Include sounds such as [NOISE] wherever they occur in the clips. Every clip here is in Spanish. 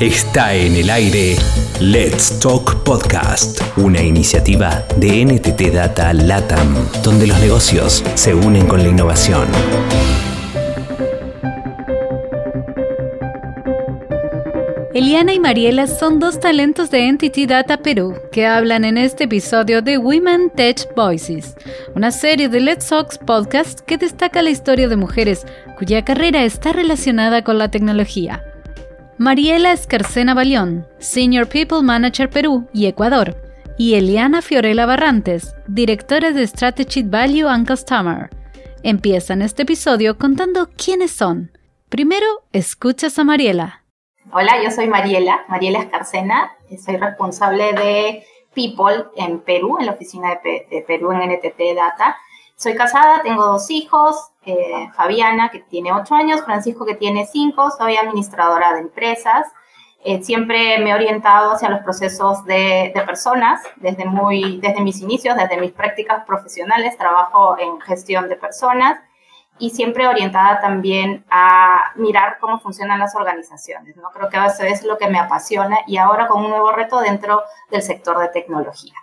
Está en el aire Let's Talk Podcast, una iniciativa de NTT Data LATAM, donde los negocios se unen con la innovación. Eliana y Mariela son dos talentos de Entity Data Perú que hablan en este episodio de Women Tech Voices, una serie de Let's Talk podcast que destaca la historia de mujeres cuya carrera está relacionada con la tecnología. Mariela Escarcena Balión, Senior People Manager Perú y Ecuador, y Eliana Fiorella Barrantes, directora de Strategic Value and Customer. Empiezan este episodio contando quiénes son. Primero, escuchas a Mariela. Hola, yo soy Mariela, Mariela Escarcena, soy responsable de People en Perú, en la oficina de, Perú en NTT Data. Soy casada, tengo dos hijos, eh, Fabiana, que tiene ocho años, Francisco, que tiene cinco, soy administradora de empresas. Eh, siempre me he orientado hacia los procesos de, de, personas, desde, muy, desde mis inicios, desde mis prácticas profesionales, trabajo en gestión de personas y siempre orientada también a mirar cómo funcionan las organizaciones. ¿no? Creo que eso es lo que me apasiona y ahora con un nuevo reto dentro del sector de tecnología.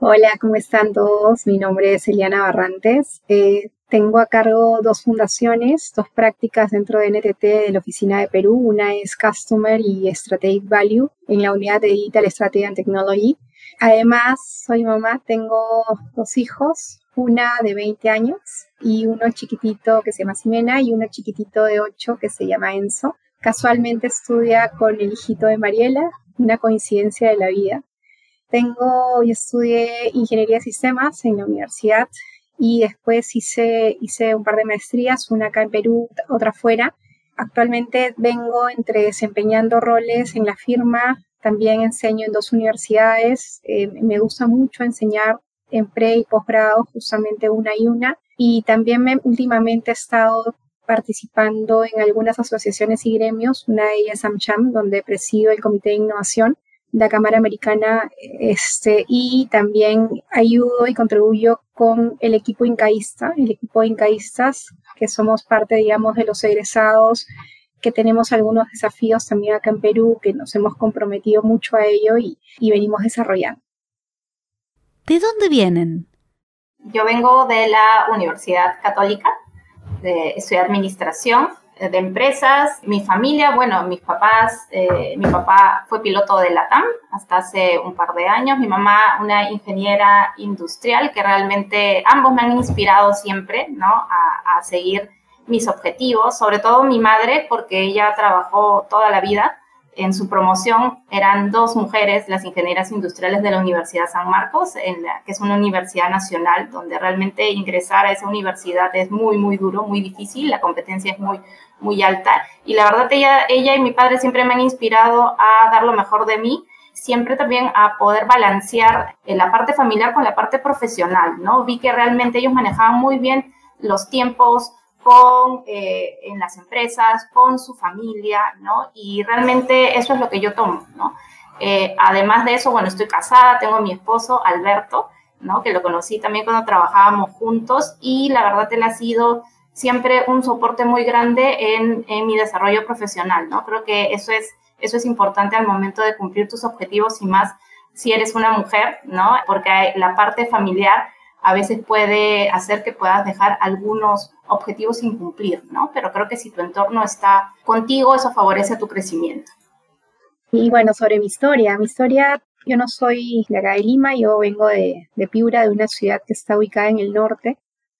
Hola, ¿cómo están todos? Mi nombre es Eliana Barrantes. Eh, tengo a cargo dos fundaciones, dos prácticas dentro de NTT de la oficina de Perú. Una es Customer y Strategic Value en la unidad de Digital Strategy and Technology. Además, soy mamá, tengo dos hijos, una de 20 años y uno chiquitito que se llama Simena y uno chiquitito de 8 que se llama Enzo. Casualmente estudia con el hijito de Mariela, una coincidencia de la vida. Tengo y estudié ingeniería de sistemas en la universidad y después hice, hice un par de maestrías, una acá en Perú, otra fuera. Actualmente vengo entre desempeñando roles en la firma, también enseño en dos universidades, eh, me gusta mucho enseñar en pre y posgrado, justamente una y una, y también me, últimamente he estado participando en algunas asociaciones y gremios, una de ellas AmCham, donde presido el Comité de Innovación, la Cámara Americana este, y también ayudo y contribuyo con el equipo incaísta, el equipo de incaístas, que somos parte, digamos, de los egresados, que tenemos algunos desafíos también acá en Perú, que nos hemos comprometido mucho a ello y, y venimos desarrollando. ¿De dónde vienen? Yo vengo de la Universidad Católica, de, estudiar administración de empresas. Mi familia, bueno, mis papás, eh, mi papá fue piloto de la TAM hasta hace un par de años, mi mamá una ingeniera industrial que realmente ambos me han inspirado siempre, ¿no? A, a seguir mis objetivos, sobre todo mi madre porque ella trabajó toda la vida en su promoción eran dos mujeres, las ingenieras industriales de la Universidad San Marcos, en la, que es una universidad nacional, donde realmente ingresar a esa universidad es muy, muy duro, muy difícil, la competencia es muy, muy alta. Y la verdad, ella, ella y mi padre siempre me han inspirado a dar lo mejor de mí, siempre también a poder balancear la parte familiar con la parte profesional, ¿no? Vi que realmente ellos manejaban muy bien los tiempos, con, eh, en las empresas, con su familia, ¿no? Y realmente eso es lo que yo tomo, ¿no? Eh, además de eso, bueno, estoy casada, tengo a mi esposo, Alberto, ¿no? Que lo conocí también cuando trabajábamos juntos y la verdad él ha sido siempre un soporte muy grande en, mi desarrollo profesional, ¿no? Creo que eso es, eso es importante al momento de cumplir tus objetivos y más si eres una mujer, ¿no? Porque la parte familiar a veces puede hacer que puedas dejar algunos objetivos sin cumplir, ¿no? Pero creo que si tu entorno está contigo, eso favorece tu crecimiento. Y bueno, sobre mi historia, mi historia, yo no soy de acá de Lima, yo vengo de, de Piura, de una ciudad que está ubicada en el norte.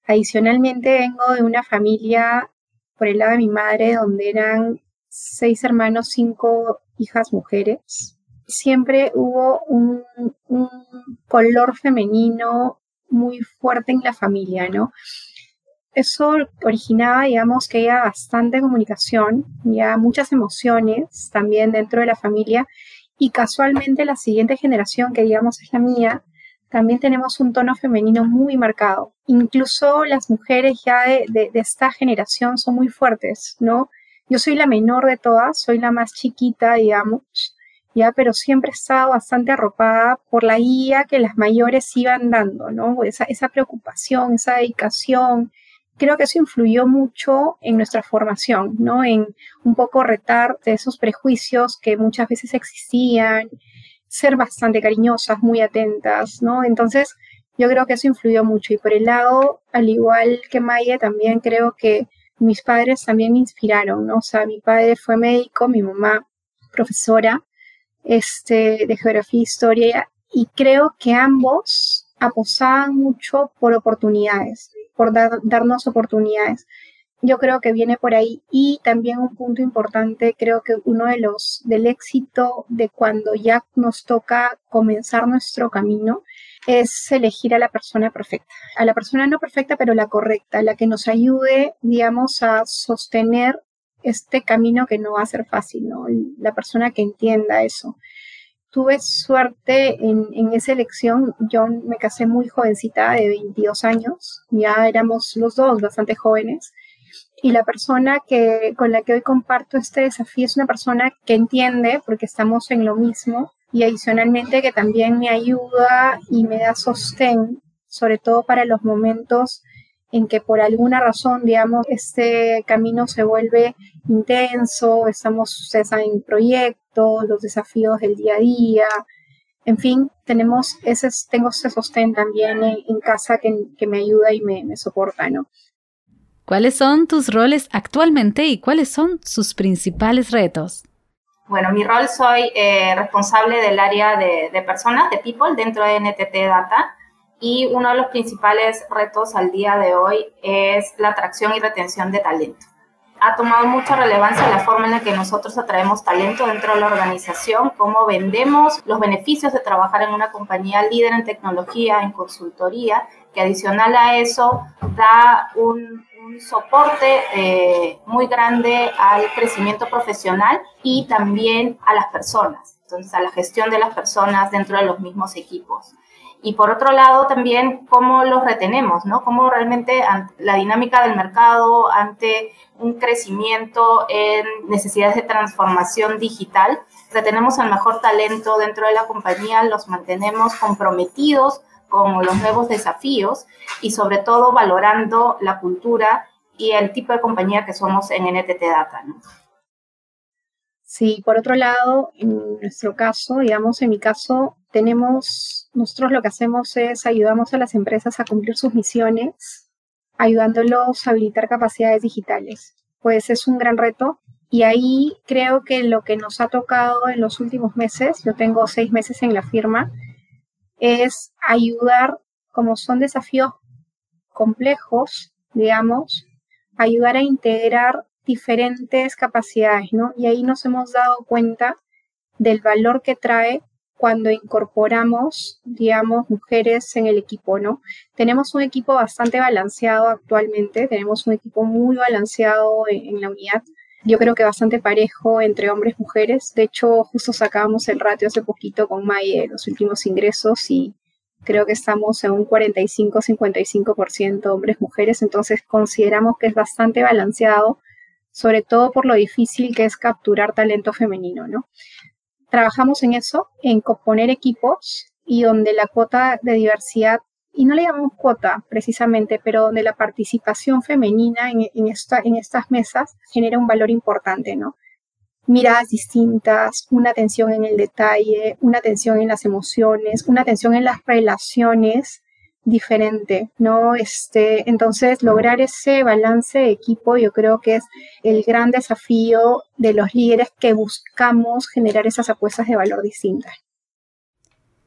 Adicionalmente vengo de una familia por el lado de mi madre, donde eran seis hermanos, cinco hijas mujeres. Siempre hubo un, un color femenino muy fuerte en la familia, ¿no? Eso originaba, digamos, que haya bastante comunicación, ya muchas emociones también dentro de la familia y casualmente la siguiente generación, que digamos es la mía, también tenemos un tono femenino muy marcado. Incluso las mujeres ya de, de, esta generación son muy fuertes, ¿no? Yo soy la menor de todas, soy la más chiquita, digamos, pero siempre he estado bastante arropada por la guía que las mayores iban dando, ¿no? Esa, esa preocupación, esa dedicación creo que eso influyó mucho en nuestra formación, ¿no? En un poco retar de esos prejuicios que muchas veces existían, ser bastante cariñosas, muy atentas, ¿no? Entonces, yo creo que eso influyó mucho. Y por el lado, al igual que Maya, también creo que mis padres también me inspiraron, ¿no? O sea, mi padre fue médico, mi mamá profesora este, de geografía e historia, y creo que ambos apostaban mucho por oportunidades, por darnos oportunidades. Yo creo que viene por ahí y también un punto importante, creo que uno de los del éxito de cuando ya nos toca comenzar nuestro camino es elegir a la persona perfecta, a la persona no perfecta, pero la correcta, la que nos ayude, digamos, a sostener este camino que no va a ser fácil, ¿no? La persona que entienda eso tuve suerte en, en, esa elección. Yo me casé muy jovencita, de 22 años, ya éramos los dos bastante jóvenes. Y la persona que, con la que hoy comparto este desafío es una persona que entiende, porque estamos en lo mismo, y adicionalmente que también me ayuda y me da sostén, sobre todo para los momentos en que por alguna razón, digamos, este camino se vuelve intenso, estamos, ustedes saben, proyectos, los desafíos del día a día, en fin, tenemos ese, tengo ese sostén también en, casa que, me ayuda y me, soporta, ¿no? ¿Cuáles son tus roles actualmente y cuáles son sus principales retos? Bueno, mi rol soy eh, responsable del área de, de personas, de people, dentro de NTT Data y uno de los principales retos al día de hoy es la atracción y retención de talento. Ha tomado mucha relevancia la forma en la que nosotros atraemos talento dentro de la organización, cómo vendemos los beneficios de trabajar en una compañía líder en tecnología, en consultoría, que adicional a eso da un, soporte eh, muy grande al crecimiento profesional y también a las personas, entonces a la gestión de las personas dentro de los mismos equipos. Y por otro lado también cómo los retenemos, ¿no? Cómo realmente la dinámica del mercado ante un crecimiento en necesidades de transformación digital, retenemos el mejor talento dentro de la compañía, los mantenemos comprometidos con los nuevos desafíos y sobre todo valorando la cultura y el tipo de compañía que somos en NTT Data. ¿no? Sí, por otro lado, en nuestro caso, digamos, en mi caso, tenemos, nosotros lo que hacemos es ayudamos a las empresas a cumplir sus misiones, ayudándolos a habilitar capacidades digitales. Pues es un gran reto y ahí creo que lo que nos ha tocado en los últimos meses, yo tengo seis meses en la firma, es ayudar, como son desafíos complejos, digamos, ayudar a integrar diferentes capacidades, ¿no? Y ahí nos hemos dado cuenta del valor que trae cuando incorporamos, digamos, mujeres en el equipo, ¿no? Tenemos un equipo bastante balanceado actualmente, tenemos un equipo muy balanceado en, la unidad, yo creo que bastante parejo entre hombres y mujeres. De hecho, justo sacábamos el ratio hace poquito con Maye, los últimos ingresos, y creo que estamos en un 45-55% hombres-mujeres, entonces consideramos que es bastante balanceado sobre todo por lo difícil que es capturar talento femenino, ¿no? Trabajamos en eso, en componer equipos y donde la cuota de diversidad, y no le llamamos cuota precisamente, pero donde la participación femenina en, esta, en estas mesas genera un valor importante, ¿no? Miradas distintas, una atención en el detalle, una atención en las emociones, una atención en las relaciones diferente, ¿no? Este, entonces, lograr ese balance de equipo yo creo que es el gran desafío de los líderes que buscamos generar esas apuestas de valor distintas.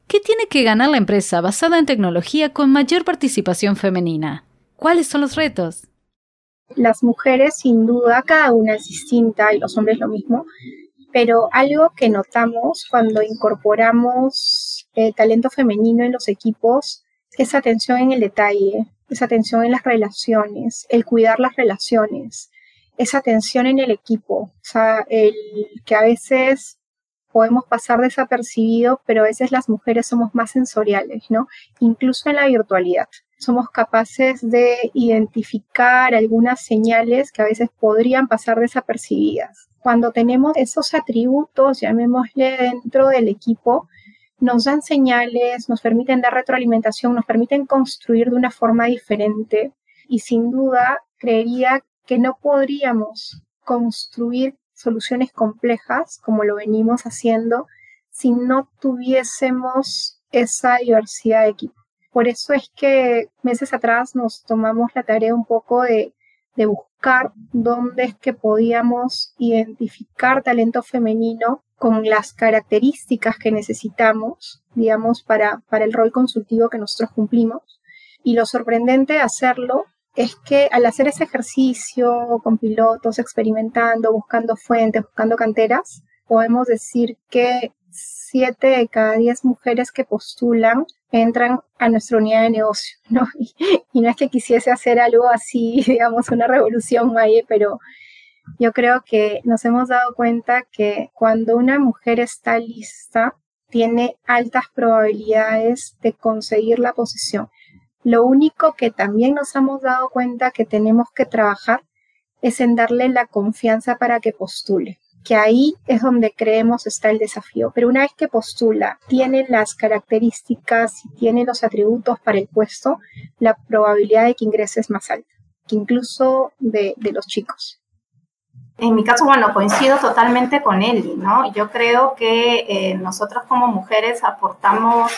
¿Qué tiene que ganar la empresa basada en tecnología con mayor participación femenina? ¿Cuáles son los retos? Las mujeres, sin duda, cada una es distinta y los hombres lo mismo, pero algo que notamos cuando incorporamos eh, talento femenino en los equipos esa atención en el detalle, esa atención en las relaciones, el cuidar las relaciones, esa atención en el equipo, o sea, el que a veces podemos pasar desapercibido, pero a veces las mujeres somos más sensoriales, ¿no? Incluso en la virtualidad. Somos capaces de identificar algunas señales que a veces podrían pasar desapercibidas. Cuando tenemos esos atributos, llamémosle dentro del equipo, nos dan señales, nos permiten dar retroalimentación, nos permiten construir de una forma diferente y sin duda creería que no podríamos construir soluciones complejas como lo venimos haciendo si no tuviésemos esa diversidad de equipo. Por eso es que meses atrás nos tomamos la tarea un poco de, buscar dónde es que podíamos identificar talento femenino con las características que necesitamos, digamos, para, para el rol consultivo que nosotros cumplimos. Y lo sorprendente de hacerlo es que al hacer ese ejercicio con pilotos, experimentando, buscando fuentes, buscando canteras, podemos decir que siete de cada diez mujeres que postulan entran a nuestra unidad de negocio, [LAUGHS] ¿no? Y, no es que quisiese hacer algo así, [LAUGHS] digamos, una revolución, Maye, pero yo creo que nos hemos dado cuenta que cuando una mujer está lista, tiene altas probabilidades de conseguir la posición. Lo único que también nos hemos dado cuenta que tenemos que trabajar es en darle la confianza para que postule, que ahí es donde creemos está el desafío. Pero una vez que postula, tiene las características y tiene los atributos para el puesto, la probabilidad de que ingrese es más alta, que incluso de, los chicos. En mi caso, bueno, coincido totalmente con Eli, ¿no? Yo creo que eh, nosotros como mujeres aportamos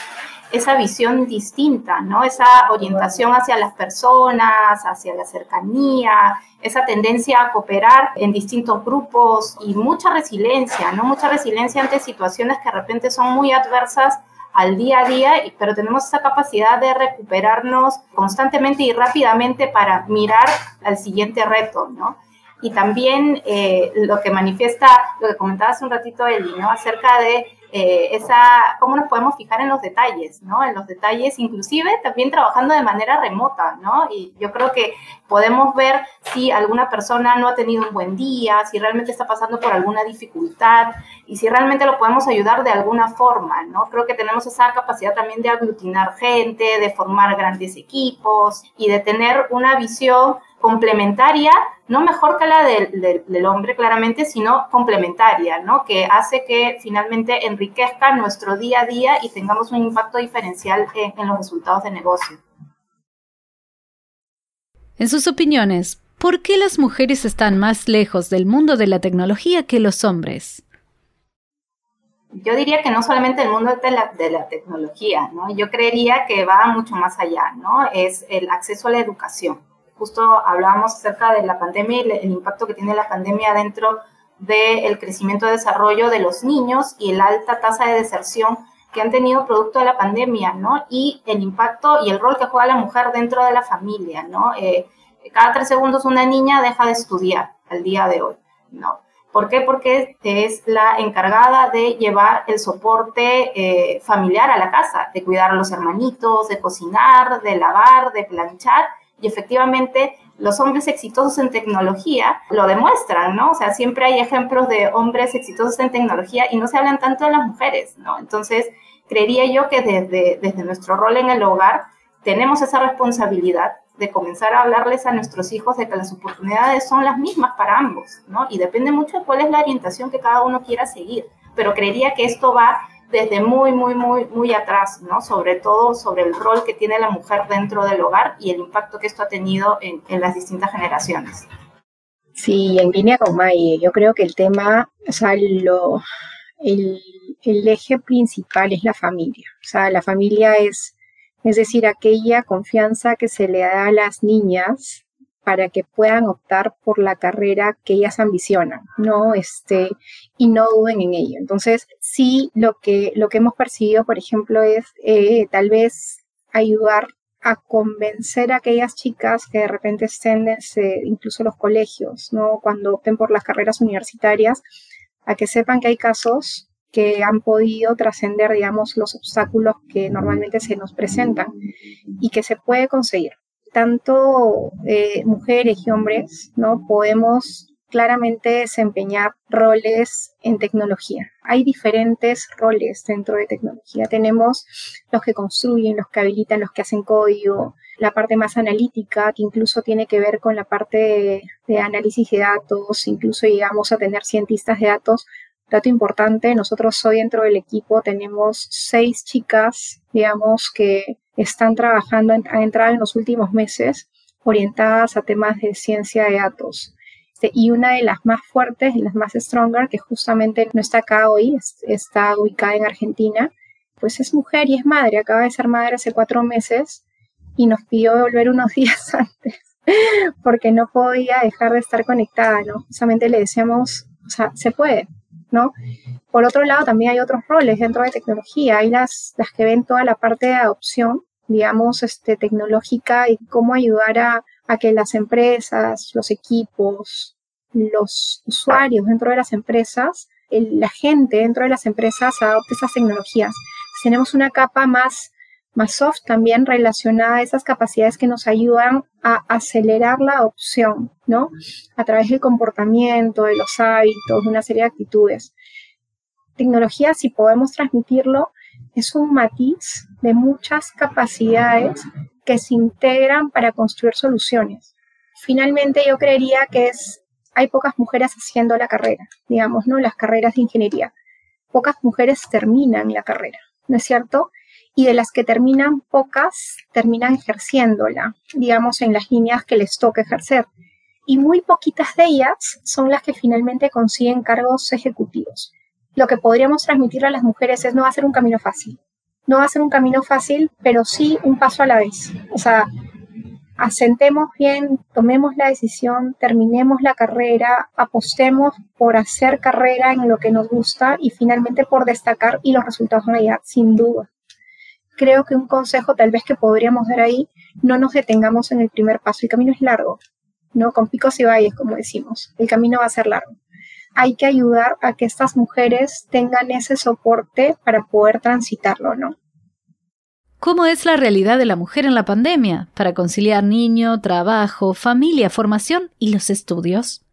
esa visión distinta, ¿no? Esa orientación hacia las personas, hacia la cercanía, esa tendencia a cooperar en distintos grupos y mucha resiliencia, ¿no? Mucha resiliencia ante situaciones que de repente son muy adversas al día a día, pero tenemos esa capacidad de recuperarnos constantemente y rápidamente para mirar al siguiente reto, ¿no? Y también eh, lo que manifiesta, lo que comentaba hace un ratito Eli, ¿no? Acerca de eh, esa, cómo nos podemos fijar en los detalles, ¿no? En los detalles, inclusive también trabajando de manera remota, ¿no? Y yo creo que podemos ver si alguna persona no ha tenido un buen día, si realmente está pasando por alguna dificultad y si realmente lo podemos ayudar de alguna forma, ¿no? Creo que tenemos esa capacidad también de aglutinar gente, de formar grandes equipos y de tener una visión complementaria, no mejor que la del, hombre claramente, sino complementaria, ¿no? Que hace que finalmente enriquezca nuestro día a día y tengamos un impacto diferencial en, los resultados de negocio. En sus opiniones, ¿por qué las mujeres están más lejos del mundo de la tecnología que los hombres? Yo diría que no solamente el mundo de la, de la tecnología, ¿no? Yo creería que va mucho más allá, ¿no? Es el acceso a la educación justo hablábamos acerca de la pandemia y el impacto que tiene la pandemia dentro del crecimiento y desarrollo de los niños y la alta tasa de deserción que han tenido producto de la pandemia, ¿no? Y el impacto y el rol que juega la mujer dentro de la familia, ¿no? Eh, cada tres segundos una niña deja de estudiar al día de hoy, ¿no? ¿Por qué? Porque es la encargada de llevar el soporte eh, familiar a la casa, de cuidar a los hermanitos, de cocinar, de lavar, de planchar y efectivamente los hombres exitosos en tecnología lo demuestran, ¿no? O sea, siempre hay ejemplos de hombres exitosos en tecnología y no se hablan tanto de las mujeres, ¿no? Entonces, creería yo que desde, desde nuestro rol en el hogar tenemos esa responsabilidad de comenzar a hablarles a nuestros hijos de que las oportunidades son las mismas para ambos, ¿no? Y depende mucho de cuál es la orientación que cada uno quiera seguir. Pero creería que esto va desde muy, muy, muy, muy atrás, ¿no? Sobre todo sobre el rol que tiene la mujer dentro del hogar y el impacto que esto ha tenido en, las distintas generaciones. Sí, en línea con May, yo creo que el tema, o sea, lo, el eje principal es la familia. O sea, la familia es, es decir, aquella confianza que se le da a las niñas para que puedan optar por la carrera que ellas ambicionan, ¿no? Este, y no duden en ello. Entonces, sí, lo que, lo que hemos percibido, por ejemplo, es eh, tal vez ayudar a convencer a aquellas chicas que de repente estén, incluso los colegios, ¿no? Cuando opten por las carreras universitarias, a que sepan que hay casos que han podido trascender, digamos, los obstáculos que normalmente se nos presentan y que se puede conseguir tanto eh, mujeres y hombres, ¿no? Podemos claramente desempeñar roles en tecnología. Hay diferentes roles dentro de tecnología. Tenemos los que construyen, los que habilitan, los que hacen código, la parte más analítica, que incluso tiene que ver con la parte de, de análisis de datos, incluso llegamos a tener cientistas de datos Dato importante, nosotros hoy dentro del equipo tenemos seis chicas, digamos, que están trabajando, han entrado en los últimos meses orientadas a temas de ciencia de datos. Este, y una de las más fuertes las más stronger, que justamente no está acá hoy, está ubicada en Argentina, pues es mujer y es madre, acaba de ser madre hace cuatro meses y nos pidió volver unos [LAUGHS] días antes porque no podía dejar de estar conectada, ¿no? Justamente le decíamos, o sea, se puede, Por otro lado, también hay otros roles dentro de tecnología, hay las, que ven toda la parte de adopción, digamos, este, tecnológica y cómo ayudar a que las empresas, los equipos, los usuarios dentro de las empresas, la gente dentro de las empresas adopte esas tecnologías. Tenemos una capa más, más soft también relacionada a esas capacidades que nos ayudan a acelerar la adopción, ¿no? A través del comportamiento, de los hábitos, de una serie de actitudes. Tecnología, si podemos transmitirlo, es un matiz de muchas capacidades que se integran para construir soluciones. Finalmente, yo creería que es, hay pocas mujeres haciendo la carrera, digamos, ¿no? Las carreras de ingeniería. Pocas mujeres terminan la carrera, ¿no es cierto? Y de las que terminan, pocas terminan ejerciéndola, digamos, en las líneas que les toca ejercer. Y muy poquitas de ellas son las que finalmente consiguen cargos ejecutivos. Lo que podríamos transmitir a las mujeres es no va a ser un camino fácil, no va a ser un camino fácil, pero sí un paso a la vez. O sea, asentemos bien, tomemos la decisión, terminemos la carrera, apostemos por hacer carrera en lo que nos gusta y finalmente por destacar y los resultados van a sin duda. Creo que un consejo tal vez que podríamos dar ahí, no nos detengamos en el primer paso, el camino es largo, ¿no? Con picos y valles, como decimos, el camino va a ser largo hay que ayudar a que estas mujeres tengan ese soporte para poder transitarlo, ¿no? ¿Cómo es la realidad de la mujer en la pandemia para conciliar niño, trabajo, familia, formación y los estudios?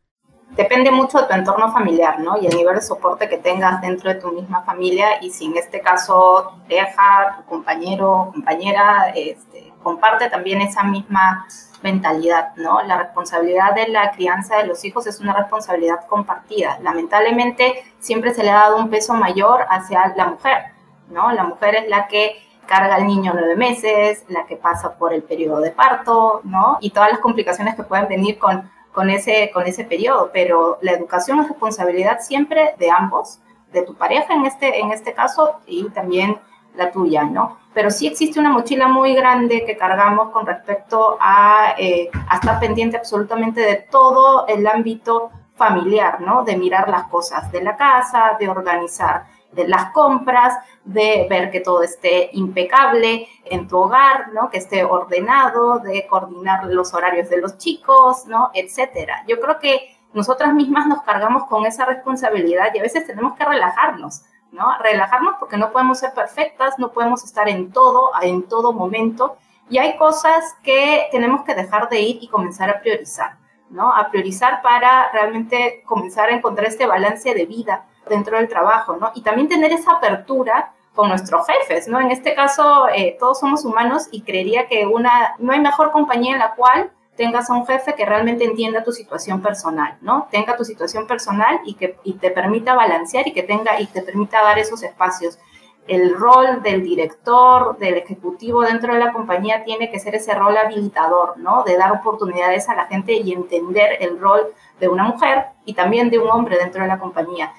Depende mucho de tu entorno familiar, ¿no? Y el nivel de soporte que tengas dentro de tu misma familia y si en este caso tu pareja, tu compañero, compañera, este, comparte también esa misma mentalidad, ¿no? La responsabilidad de la crianza de los hijos es una responsabilidad compartida. Lamentablemente siempre se le ha dado un peso mayor hacia la mujer, ¿no? La mujer es la que carga al niño nueve meses, la que pasa por el periodo de parto, ¿no? Y todas las complicaciones que pueden venir con, con, ese, con ese periodo. Pero la educación es responsabilidad siempre de ambos, de tu pareja en este, en este caso y también la tuya, ¿no? Pero sí existe una mochila muy grande que cargamos con respecto a, eh, a estar pendiente absolutamente de todo el ámbito familiar, ¿no? De mirar las cosas de la casa, de organizar de las compras, de ver que todo esté impecable en tu hogar, ¿no? Que esté ordenado, de coordinar los horarios de los chicos, ¿no? Etcétera. Yo creo que nosotras mismas nos cargamos con esa responsabilidad y a veces tenemos que relajarnos ¿no? Relajarnos porque no podemos ser perfectas, no podemos estar en todo, en todo momento, y hay cosas que tenemos que dejar de ir y comenzar a priorizar, ¿no? A priorizar para realmente comenzar a encontrar este balance de vida dentro del trabajo, ¿no? Y también tener esa apertura con nuestros jefes, ¿no? En este caso, eh, todos somos humanos y creería que una, no hay mejor compañía en la cual tengas a un jefe que realmente entienda tu situación personal, ¿no? Tenga tu situación personal y que te permita balancear y que tenga y te permita dar esos espacios. El rol del director, del ejecutivo dentro de la compañía tiene que ser ese rol habilitador, ¿no? De dar oportunidades a la gente y entender el rol de una mujer y también de un hombre dentro de la compañía.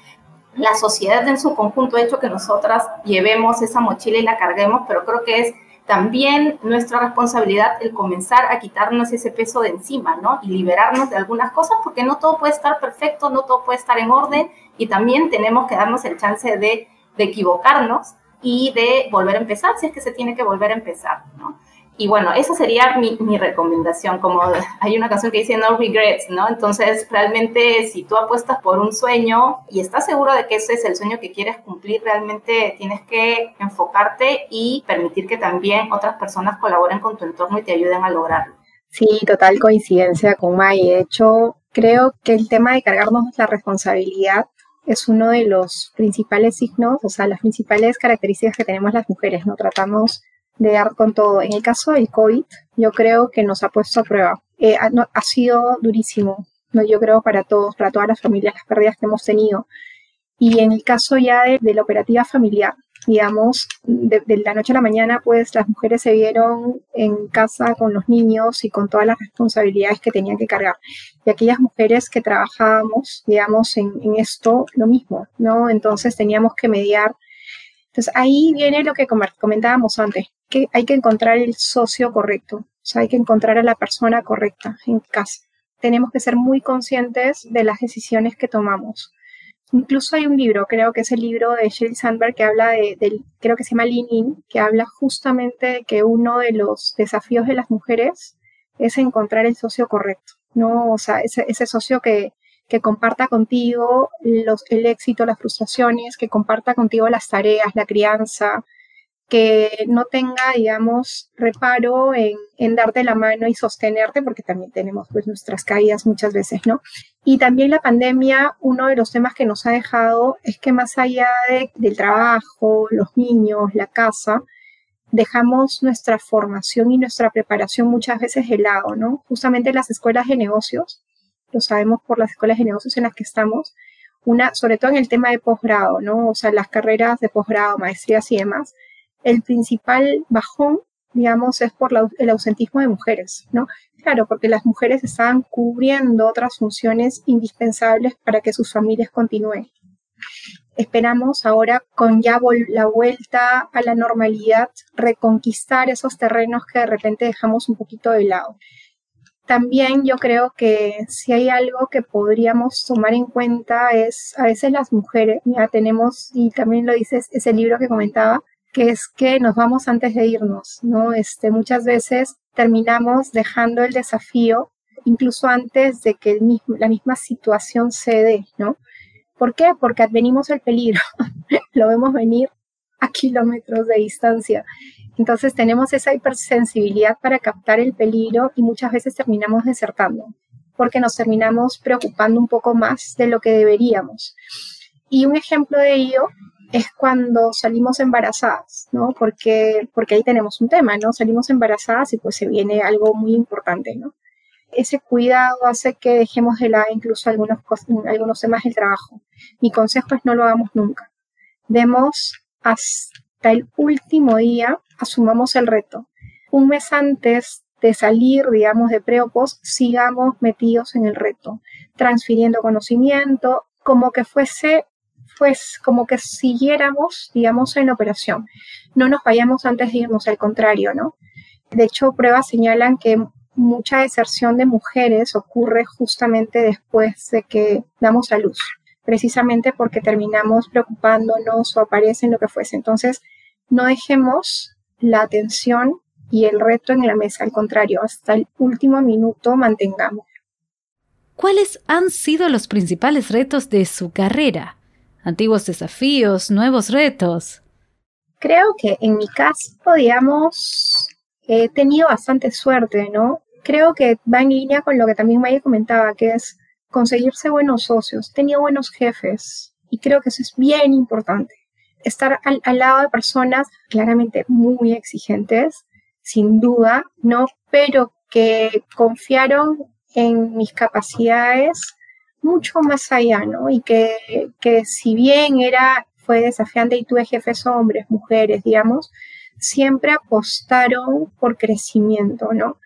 La sociedad en su conjunto ha hecho que nosotras llevemos esa mochila y la carguemos, pero creo que es también nuestra responsabilidad el comenzar a quitarnos ese peso de encima, ¿no? Y liberarnos de algunas cosas porque no todo puede estar perfecto, no todo puede estar en orden y también tenemos que darnos el chance de, de equivocarnos y de volver a empezar si es que se tiene que volver a empezar, ¿no? Y bueno, esa sería mi, recomendación, como [LAUGHS] hay una canción que dice no regrets, ¿no? Entonces, realmente si tú apuestas por un sueño y estás seguro de que ese es el sueño que quieres cumplir, realmente tienes que enfocarte y permitir que también otras personas colaboren con tu entorno y te ayuden a lograrlo. Sí, total coincidencia con May. De hecho, creo que el tema de cargarnos la responsabilidad es uno de los principales signos, o sea, las principales características que tenemos las mujeres, ¿no? Tratamos de dar con todo. En el caso del COVID, yo creo que nos ha puesto a prueba. Eh, ha, sido durísimo, ¿no? yo creo, para todos, para todas las familias, las pérdidas que hemos tenido. Y en el caso ya de, la operativa familiar, digamos, de, la noche a la mañana, pues las mujeres se vieron en casa con los niños y con todas las responsabilidades que tenían que cargar. Y aquellas mujeres que trabajábamos, digamos, en, en esto, lo mismo, ¿no? Entonces teníamos que mediar. Entonces ahí viene lo que comentábamos antes, que hay que encontrar el socio correcto, o sea, hay que encontrar a la persona correcta en casa. Tenemos que ser muy conscientes de las decisiones que tomamos Incluso hay un libro, creo que es el libro de Sheryl Sandberg, que habla de, creo que se llama Lean In, que habla justamente de que uno de los desafíos de las mujeres es encontrar el socio correcto, ¿no? O sea, ese, ese socio que, que comparta contigo los, el éxito, las frustraciones, que comparta contigo las tareas, la crianza, que no tenga, digamos, reparo en, en, darte la mano y sostenerte, porque también tenemos pues nuestras caídas muchas veces, ¿no? Y también la pandemia, uno de los temas que nos ha dejado es que más allá del trabajo, los niños, la casa, dejamos nuestra formación y nuestra preparación muchas veces de lado, ¿no? Justamente las escuelas de negocios, lo sabemos por las escuelas de negocios en las que estamos, una, sobre todo en el tema de posgrado, ¿no? O sea, las carreras de posgrado, maestrías y demás, el principal bajón, digamos, es por el ausentismo de mujeres, ¿no? Claro, porque las mujeres estaban cubriendo otras funciones indispensables para que sus familias continúen. Esperamos ahora, con ya la vuelta a la normalidad, reconquistar esos terrenos que de repente dejamos un poquito de lado. También yo creo que si hay algo que podríamos tomar en cuenta es a veces las mujeres, ya tenemos, y también lo dices, ese libro que comentaba, que es que nos vamos antes de irnos, ¿no? Este, muchas veces terminamos dejando el desafío incluso antes de que la misma situación se dé, ¿no? ¿Por qué? Porque advenimos el peligro, [LAUGHS] lo vemos venir a kilómetros de distancia. Entonces tenemos esa hipersensibilidad para captar el peligro y muchas veces terminamos desertando, porque nos terminamos preocupando un poco más de lo que deberíamos. Y un ejemplo de ello es cuando salimos embarazadas, ¿no? Porque, porque ahí tenemos un tema, ¿no? Salimos embarazadas y pues se viene algo muy importante, ¿no? Ese cuidado hace que dejemos de lado incluso algunos, algunos temas del trabajo. Mi consejo es no lo hagamos nunca. Demos hasta el último día, asumamos el reto. Un mes antes de salir, digamos, de preopos, sigamos metidos en el reto, transfiriendo conocimiento, como que fuese pues como que siguiéramos, digamos, en operación. No nos vayamos antes de irnos, al contrario, ¿no? De hecho, pruebas señalan que mucha deserción de mujeres ocurre justamente después de que damos a luz, precisamente porque terminamos preocupándonos o aparece en lo que fuese. Entonces, no dejemos la atención y el reto en la mesa, al contrario, hasta el último minuto mantengamos. ¿Cuáles han sido los principales retos de su carrera? Antiguos desafíos, nuevos retos. Creo que en mi caso, digamos, he tenido bastante suerte, ¿no? Creo que va en línea con lo que también Maya comentaba, que es conseguirse buenos socios. Tenido buenos jefes y creo que eso es bien importante. Estar al, al lado de personas claramente muy exigentes, sin duda, ¿no? Pero que confiaron en mis capacidades mucho más allá, ¿no? Y que, que si bien era, fue desafiante y tuve jefes hombres, mujeres, digamos, siempre apostaron por crecimiento, ¿no?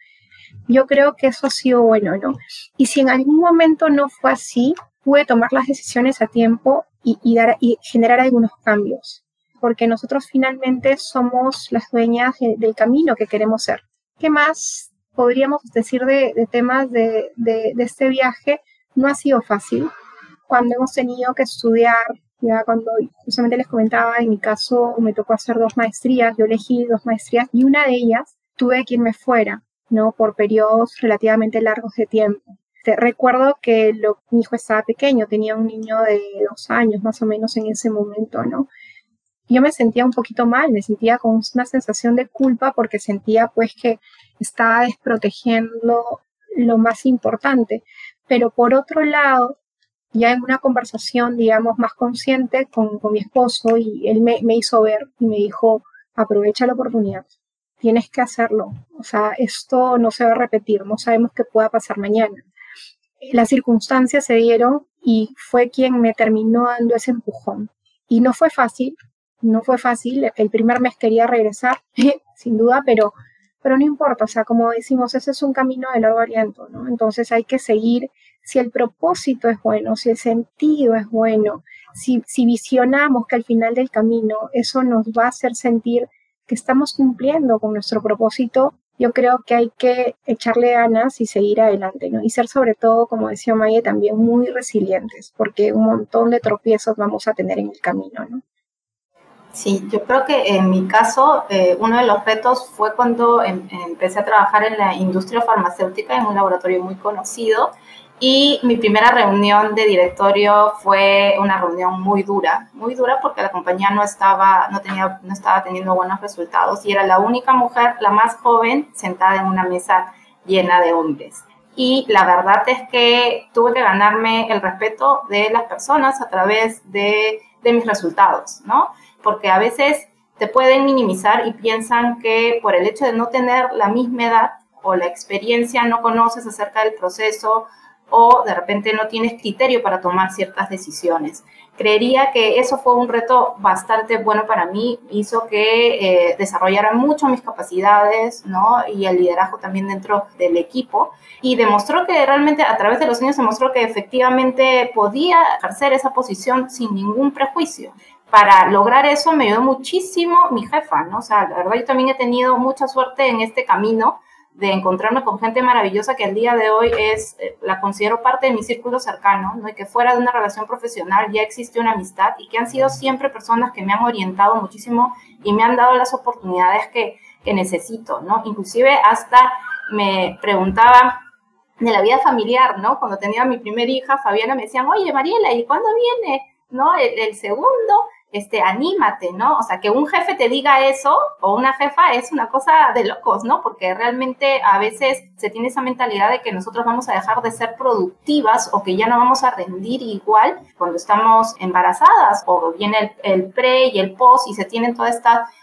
Yo creo que eso ha sido bueno, ¿no? Y si en algún momento no fue así, pude tomar las decisiones a tiempo y, dar, y generar algunos cambios, porque nosotros finalmente somos las dueñas del camino que queremos ser. ¿Qué más podríamos decir de, temas de, de, de este viaje? No ha sido fácil. Cuando hemos tenido que estudiar, ya cuando justamente les comentaba, en mi caso me tocó hacer dos maestrías, yo elegí dos maestrías y una de ellas tuve que irme fuera, ¿no? Por periodos relativamente largos de tiempo. Te, recuerdo que lo, mi hijo estaba pequeño, tenía un niño de dos años más o menos en ese momento, ¿no? Yo me sentía un poquito mal, me sentía con una sensación de culpa porque sentía pues que estaba desprotegiendo lo más importante. Pero por otro lado, ya en una conversación, digamos, más consciente con, mi esposo, y él me, me, hizo ver y me dijo, aprovecha la oportunidad, tienes que hacerlo. O sea, esto no se va a repetir, no sabemos qué pueda pasar mañana. Las circunstancias se dieron y fue quien me terminó dando ese empujón. Y no fue fácil, no fue fácil, el primer mes quería regresar, [LAUGHS] sin duda, pero, pero no importa, o sea, como decimos, ese es un camino de largo aliento, ¿no? Entonces hay que seguir, si el propósito es bueno, si el sentido es bueno, si, si visionamos que al final del camino eso nos va a hacer sentir que estamos cumpliendo con nuestro propósito, yo creo que hay que echarle ganas y seguir adelante, ¿no? Y ser sobre todo, como decía Maye, también muy resilientes, porque un montón de tropiezos vamos a tener en el camino, ¿no? Sí, yo creo que en mi caso, eh, uno de los retos fue cuando em, empecé a trabajar en la industria farmacéutica en un laboratorio muy conocido y mi primera reunión de directorio fue una reunión muy dura, muy dura porque la compañía no estaba, no tenía, no estaba teniendo buenos resultados y era la única mujer, la más joven, sentada en una mesa llena de hombres. Y la verdad es que tuve que ganarme el respeto de las personas a través de, de mis resultados, ¿no? Porque a veces te pueden minimizar y piensan que por el hecho de no tener la misma edad o la experiencia no conoces acerca del proceso o de repente no tienes criterio para tomar ciertas decisiones. Creería que eso fue un reto bastante bueno para mí, hizo que eh, desarrollara mucho mis capacidades ¿no? y el liderazgo también dentro del equipo y demostró que realmente a través de los años demostró que efectivamente podía ejercer esa posición sin ningún prejuicio para lograr eso me ayudó muchísimo mi jefa, ¿no? O sea, la verdad yo también he tenido mucha suerte en este camino de encontrarme con gente maravillosa que al día de hoy es, eh, la considero parte de mi círculo cercano, ¿no? Y que fuera de una relación profesional ya existe una amistad y que han sido siempre personas que me han orientado muchísimo y me han dado las oportunidades que, necesito, ¿no? Inclusive hasta me preguntaba de la vida familiar, ¿no? Cuando tenía mi primera hija, Fabiana, me decían, oye, Mariela, ¿y cuándo viene? ¿No? el segundo este, anímate, ¿no? O sea, que un jefe te diga eso o una jefa es una cosa de locos, ¿no? Porque realmente a veces se tiene esa mentalidad de que nosotros vamos a dejar de ser productivas o que ya no vamos a rendir igual cuando estamos embarazadas o viene el, pre y el post y se tienen todos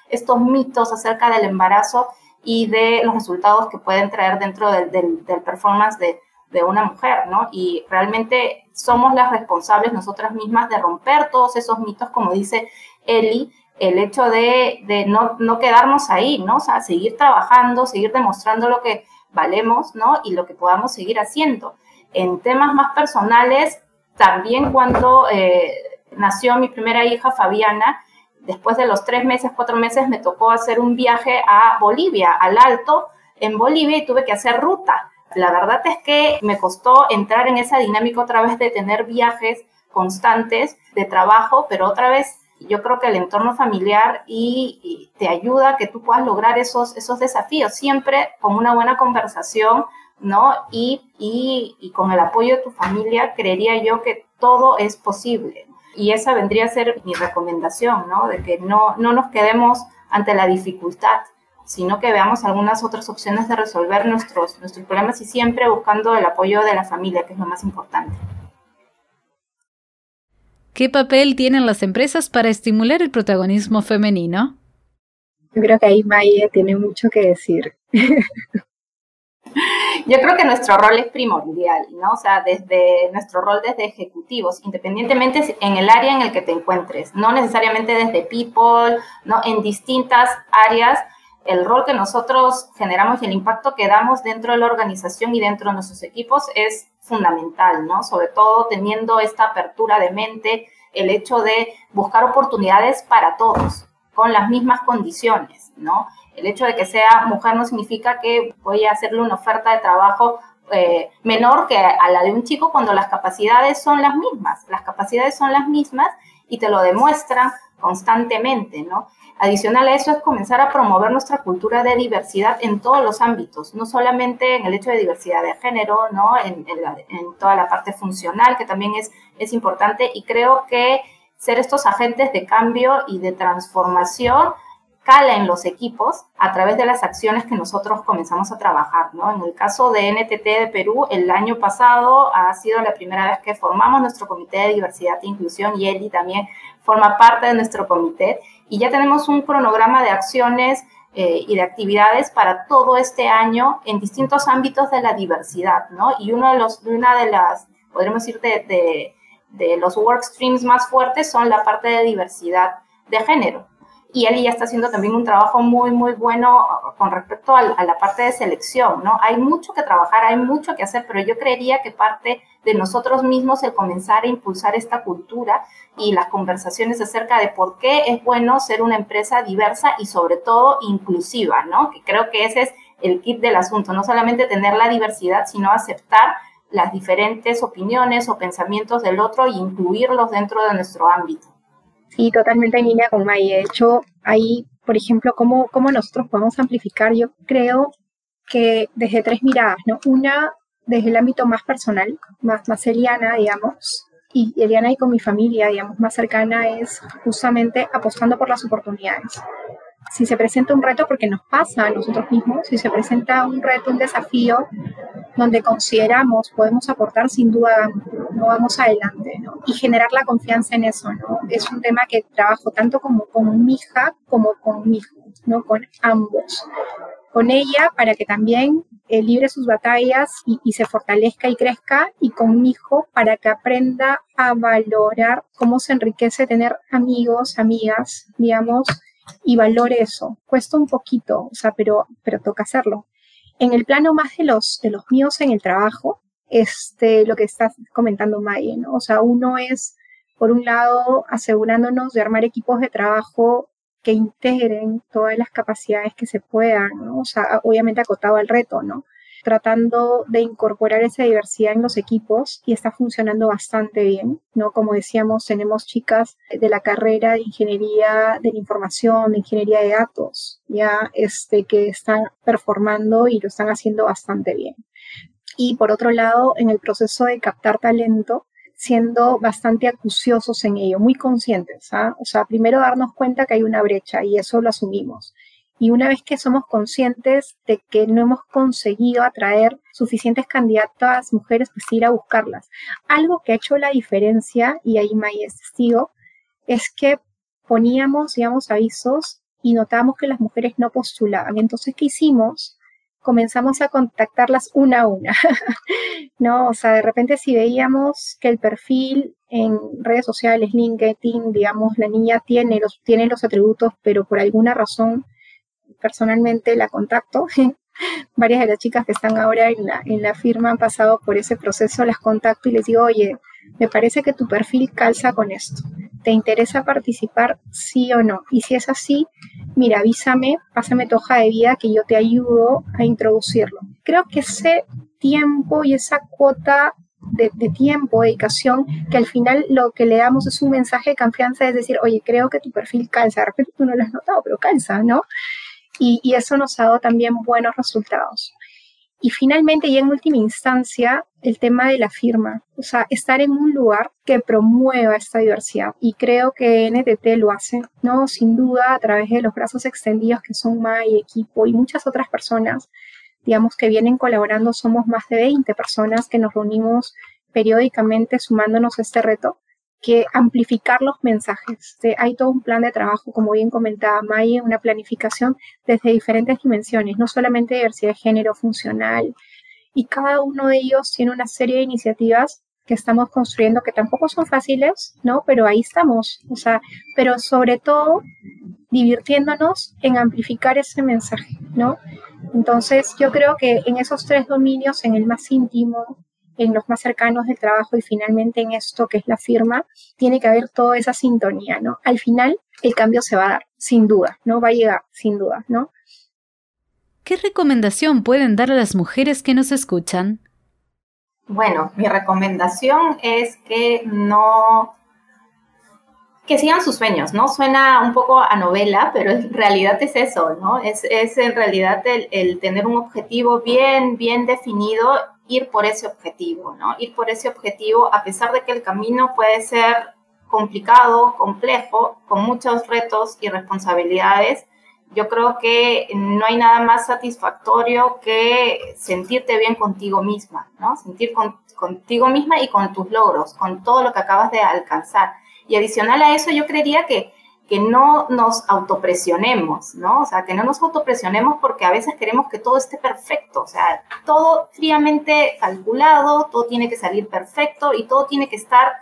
estos mitos acerca del embarazo y de los resultados que pueden traer dentro del, del performance de, de una mujer, ¿no? Y realmente somos las responsables nosotras mismas de romper todos esos mitos, como dice Eli, el hecho de, no, no, quedarnos ahí, ¿no? O sea, seguir trabajando, seguir demostrando lo que valemos, ¿no? Y lo que podamos seguir haciendo. En temas más personales, también cuando eh, nació mi primera hija, Fabiana, después de los tres meses, cuatro meses, me tocó hacer un viaje a Bolivia, al Alto, en Bolivia, y tuve que hacer ruta. La verdad es que me costó entrar en esa dinámica otra vez de tener viajes constantes de trabajo, pero otra vez yo creo que el entorno familiar y, te ayuda a que tú puedas lograr esos, esos desafíos, siempre con una buena conversación, ¿no? Y, y, con el apoyo de tu familia, creería yo que todo es posible. Y esa vendría a ser mi recomendación, ¿no? De que no, no nos quedemos ante la dificultad, sino que veamos algunas otras opciones de resolver nuestros, nuestros problemas y siempre buscando el apoyo de la familia, que es lo más importante. ¿Qué papel tienen las empresas para estimular el protagonismo femenino? Yo creo que ahí Maya tiene mucho que decir. [LAUGHS] Yo creo que nuestro rol es primordial, ¿no? O sea, desde nuestro rol desde ejecutivos, independientemente en el área en el que te encuentres, no necesariamente desde people, ¿no? En distintas áreas, el rol que nosotros generamos y el impacto que damos dentro de la organización y dentro de nuestros equipos es fundamental, ¿no? Sobre todo teniendo esta apertura de mente, el hecho de buscar oportunidades para todos, con las mismas condiciones, ¿no? El hecho de que sea mujer no significa que voy a hacerle una oferta de trabajo eh, menor que a la de un chico cuando las capacidades son las mismas. Las capacidades son las mismas y te lo demuestran constantemente, ¿no? Adicional a eso es comenzar a promover nuestra cultura de diversidad en todos los ámbitos, no solamente en el hecho de diversidad de género, ¿no? En, toda la parte funcional, que también es, es importante, y creo que ser estos agentes de cambio y de transformación cala en los equipos a través de las acciones que nosotros comenzamos a trabajar, ¿no? En el caso de NTT de Perú, el año pasado ha sido la primera vez que formamos nuestro Comité de Diversidad e Inclusión y Eli también forma parte de nuestro comité y ya tenemos un cronograma de acciones eh, y de actividades para todo este año en distintos ámbitos de la diversidad, ¿no? Y uno de los, una de las, podríamos decir, de, de, de los work streams más fuertes son la parte de diversidad de género y él ya está haciendo también un trabajo muy, muy bueno con respecto a, la parte de selección, ¿no? Hay mucho que trabajar, hay mucho que hacer, pero yo creería que parte de nosotros mismos el comenzar a impulsar esta cultura y las conversaciones acerca de por qué es bueno ser una empresa diversa y sobre todo inclusiva, ¿no? Que creo que ese es el kit del asunto, no solamente tener la diversidad, sino aceptar las diferentes opiniones o pensamientos del otro e incluirlos dentro de nuestro ámbito. Sí, totalmente en línea con May. De hecho, ahí, por ejemplo, ¿cómo, cómo nosotros podemos amplificar? Yo creo que desde tres miradas, ¿no? Una, desde el ámbito más personal, más, más Eliana, digamos, y Eliana y con mi familia, digamos, más cercana, es justamente apostando por las oportunidades si se presenta un reto, porque nos pasa a nosotros mismos, si se presenta un reto, un desafío donde consideramos podemos aportar, sin duda no vamos adelante, ¿no? Y generar la confianza en eso, ¿no? Es un tema que trabajo tanto como con mi hija como con mi hijo, ¿no? Con ambos. Con ella para que también eh, libre sus batallas y, se fortalezca y crezca, y con mi hijo para que aprenda a valorar cómo se enriquece tener amigos, amigas, digamos, y valore eso. Cuesta un poquito, o sea, pero, pero toca hacerlo. En el plano más de los, de los míos en el trabajo, este, lo que estás comentando, Maye, ¿no? O sea, uno es, por un lado, asegurándonos de armar equipos de trabajo que integren todas las capacidades que se puedan, ¿no? O sea, obviamente acotado al reto, ¿no? tratando de incorporar esa diversidad en los equipos y está funcionando bastante bien, ¿no? Como decíamos, tenemos chicas de la carrera de ingeniería de la información, de ingeniería de datos, ya este, que están performando y lo están haciendo bastante bien. Y por otro lado, en el proceso de captar talento, siendo bastante acuciosos en ello, muy conscientes. ¿ah? O sea, primero darnos cuenta que hay una brecha y eso lo asumimos. Y una vez que somos conscientes de que no hemos conseguido atraer suficientes candidatas mujeres, pues ir a buscarlas. Algo que ha hecho la diferencia, y ahí May es testigo, es que poníamos, digamos, avisos y notábamos que las mujeres no postulaban. Entonces, ¿qué hicimos? Comenzamos a contactarlas una a una, [LAUGHS] ¿no? O sea, de repente si veíamos que el perfil en redes sociales, LinkedIn, digamos, la niña tiene los, tiene los atributos, pero por alguna razón personalmente la contacto. [LAUGHS] Varias de las chicas que están ahora en la, en la firma han pasado por ese proceso, las contacto y les digo, oye, me parece que tu perfil calza con esto. ¿Te interesa participar, sí o no? Y si es así, mira, avísame, pásame tu hoja de vida que yo te ayudo a introducirlo. Creo que ese tiempo y esa cuota de, tiempo, dedicación, que al final lo que le damos es un mensaje de confianza, es decir, oye, creo que tu perfil calza, de repente tú no lo has notado, pero calza, ¿no? y, eso nos ha dado también buenos resultados. Y finalmente, y en última instancia, el tema de la firma, o sea, estar en un lugar que promueva esta diversidad. Y creo que NTT lo hace, ¿no? Sin duda, a través de los brazos extendidos que son MAI, equipo y muchas otras personas, digamos, que vienen colaborando. Somos más de 20 personas que nos reunimos periódicamente sumándonos a este reto que amplificar los mensajes. Hay todo un plan de trabajo, como bien comentaba Maya, una planificación desde diferentes dimensiones, no solamente diversidad de género funcional, y cada uno de ellos tiene una serie de iniciativas que estamos construyendo que tampoco son fáciles, ¿no? Pero ahí estamos, o sea, pero sobre todo divirtiéndonos en amplificar ese mensaje, ¿no? Entonces, yo creo que en esos tres dominios, en el más íntimo, en los más cercanos del trabajo y finalmente en esto que es la firma, tiene que haber toda esa sintonía, ¿no? Al final el cambio se va a dar, sin duda, ¿no? Va a llegar, sin duda, ¿no? ¿Qué recomendación pueden dar a las mujeres que nos escuchan? Bueno, mi recomendación es que no que sigan sus sueños, ¿no? Suena un poco a novela, pero en realidad es eso, ¿no? Es, es en realidad el, el, tener un objetivo bien, bien definido ir por ese objetivo, ¿no? Ir por ese objetivo a pesar de que el camino puede ser complicado, complejo, con muchos retos y responsabilidades. Yo creo que no hay nada más satisfactorio que sentirte bien contigo misma, ¿no? Sentir contigo misma y con tus logros, con todo lo que acabas de alcanzar. Y adicional a eso, yo creería que que no nos autopresionemos, ¿no? O sea, que no nos autopresionemos porque a veces queremos que todo esté perfecto, o sea, todo fríamente calculado, todo tiene que salir perfecto y todo tiene que estar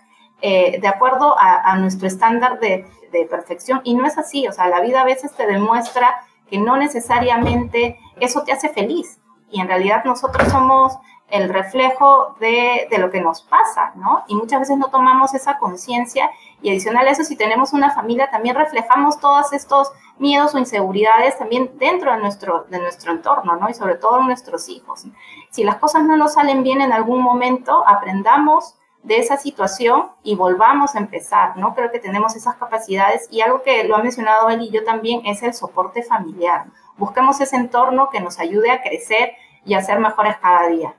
eh, de acuerdo a, nuestro estándar de, perfección. Y no es así, o sea, la vida a veces te demuestra que no necesariamente eso te hace feliz. Y en realidad nosotros somos el reflejo de, de, lo que nos pasa, ¿no? Y muchas veces no tomamos esa conciencia y adicional a eso, si tenemos una familia, también reflejamos todos estos miedos o inseguridades también dentro de nuestro, de nuestro entorno, ¿no? Y sobre todo en nuestros hijos. Si las cosas no nos salen bien en algún momento, aprendamos de esa situación y volvamos a empezar, ¿no? Creo que tenemos esas capacidades y algo que lo ha mencionado él y yo también es el soporte familiar. Busquemos ese entorno que nos ayude a crecer y a ser mejores cada día.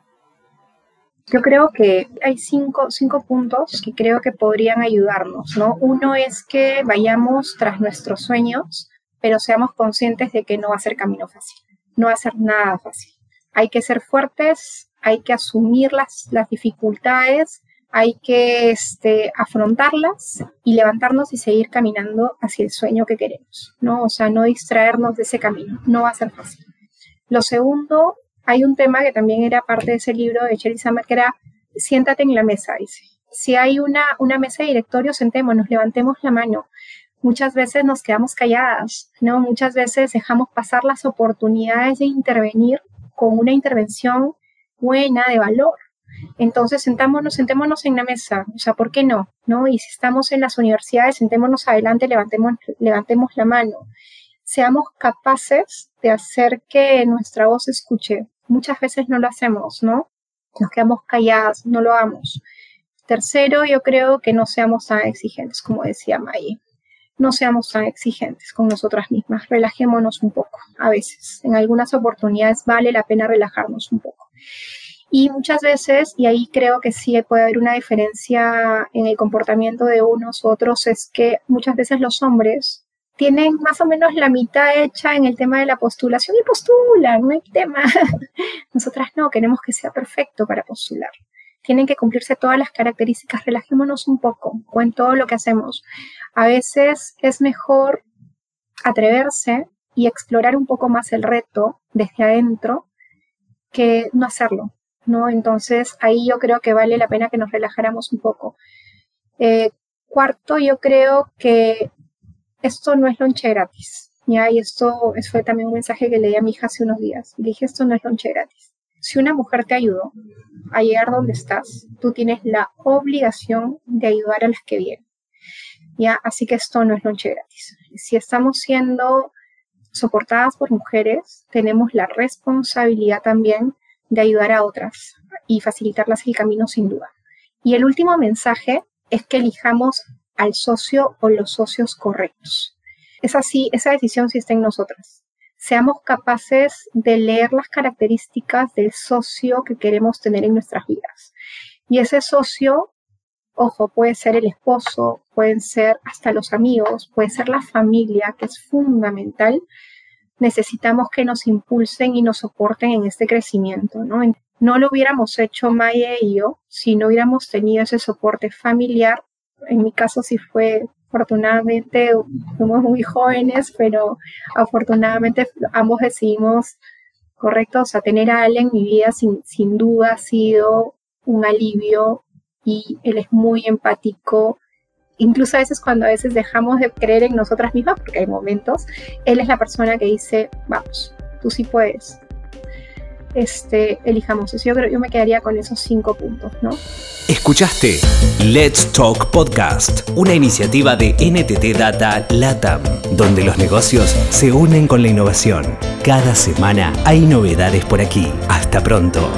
Yo creo que hay cinco, cinco puntos que creo que podrían ayudarnos, ¿no? Uno es que vayamos tras nuestros sueños, pero seamos conscientes de que no va a ser camino fácil, no va a ser nada fácil. Hay que ser fuertes, hay que asumir las, las dificultades, hay que este, afrontarlas y levantarnos y seguir caminando hacia el sueño que queremos, ¿no? O sea, no distraernos de ese camino, no va a ser fácil. Lo segundo hay un tema que también era parte de ese libro de Sherry Summer, que era siéntate en la mesa, dice. Si hay una, una mesa de directorio, sentémonos, levantemos la mano. Muchas veces nos quedamos calladas, ¿no? Muchas veces dejamos pasar las oportunidades de intervenir con una intervención buena, de valor. Entonces, sentámonos, sentémonos en la mesa, o sea, ¿por qué no? ¿No? Y si estamos en las universidades, sentémonos adelante, levantemos, levantemos la mano. Seamos capaces de hacer que nuestra voz escuche, muchas veces no lo hacemos, ¿no? Nos quedamos calladas, no lo hagamos. Tercero, yo creo que no seamos tan exigentes, como decía May. No seamos tan exigentes con nosotras mismas. Relajémonos un poco, a veces. En algunas oportunidades vale la pena relajarnos un poco. Y muchas veces, y ahí creo que sí puede haber una diferencia en el comportamiento de unos u otros, es que muchas veces los hombres tienen más o menos la mitad hecha en el tema de la postulación y postulan, no hay tema. [LAUGHS] Nosotras no, queremos que sea perfecto para postular. Tienen que cumplirse todas las características, relajémonos un poco en todo lo que hacemos. A veces es mejor atreverse y explorar un poco más el reto desde adentro que no hacerlo, ¿no? Entonces ahí yo creo que vale la pena que nos relajáramos un poco. Eh, cuarto, yo creo que esto no es lonche gratis. ¿ya? Y esto fue también un mensaje que leí a mi hija hace unos días. Dije, esto no es lonche gratis. Si una mujer te ayudó a llegar donde estás, tú tienes la obligación de ayudar a las que vienen. ¿ya? Así que esto no es lonche gratis. Si estamos siendo soportadas por mujeres, tenemos la responsabilidad también de ayudar a otras y facilitarlas el camino sin duda. Y el último mensaje es que elijamos al socio o los socios correctos. Es así, esa decisión sí está en nosotras. Seamos capaces de leer las características del socio que queremos tener en nuestras vidas. Y ese socio, ojo, puede ser el esposo, pueden ser hasta los amigos, puede ser la familia, que es fundamental. Necesitamos que nos impulsen y nos soporten en este crecimiento, ¿no? No lo hubiéramos hecho Maya y yo si no hubiéramos tenido ese soporte familiar en mi caso sí fue, afortunadamente, fuimos muy jóvenes, pero afortunadamente ambos decidimos, correcto, o sea, tener a él en mi vida sin, sin duda ha sido un alivio y él es muy empático. Incluso a veces cuando a veces dejamos de creer en nosotras mismas, porque hay momentos, él es la persona que dice, vamos, tú sí puedes, este, elijamos. Yo creo yo me quedaría con esos cinco puntos, ¿no? Escuchaste Let's Talk Podcast, una iniciativa de NTT Data LATAM, donde los negocios se unen con la innovación. Cada semana hay novedades por aquí. Hasta pronto.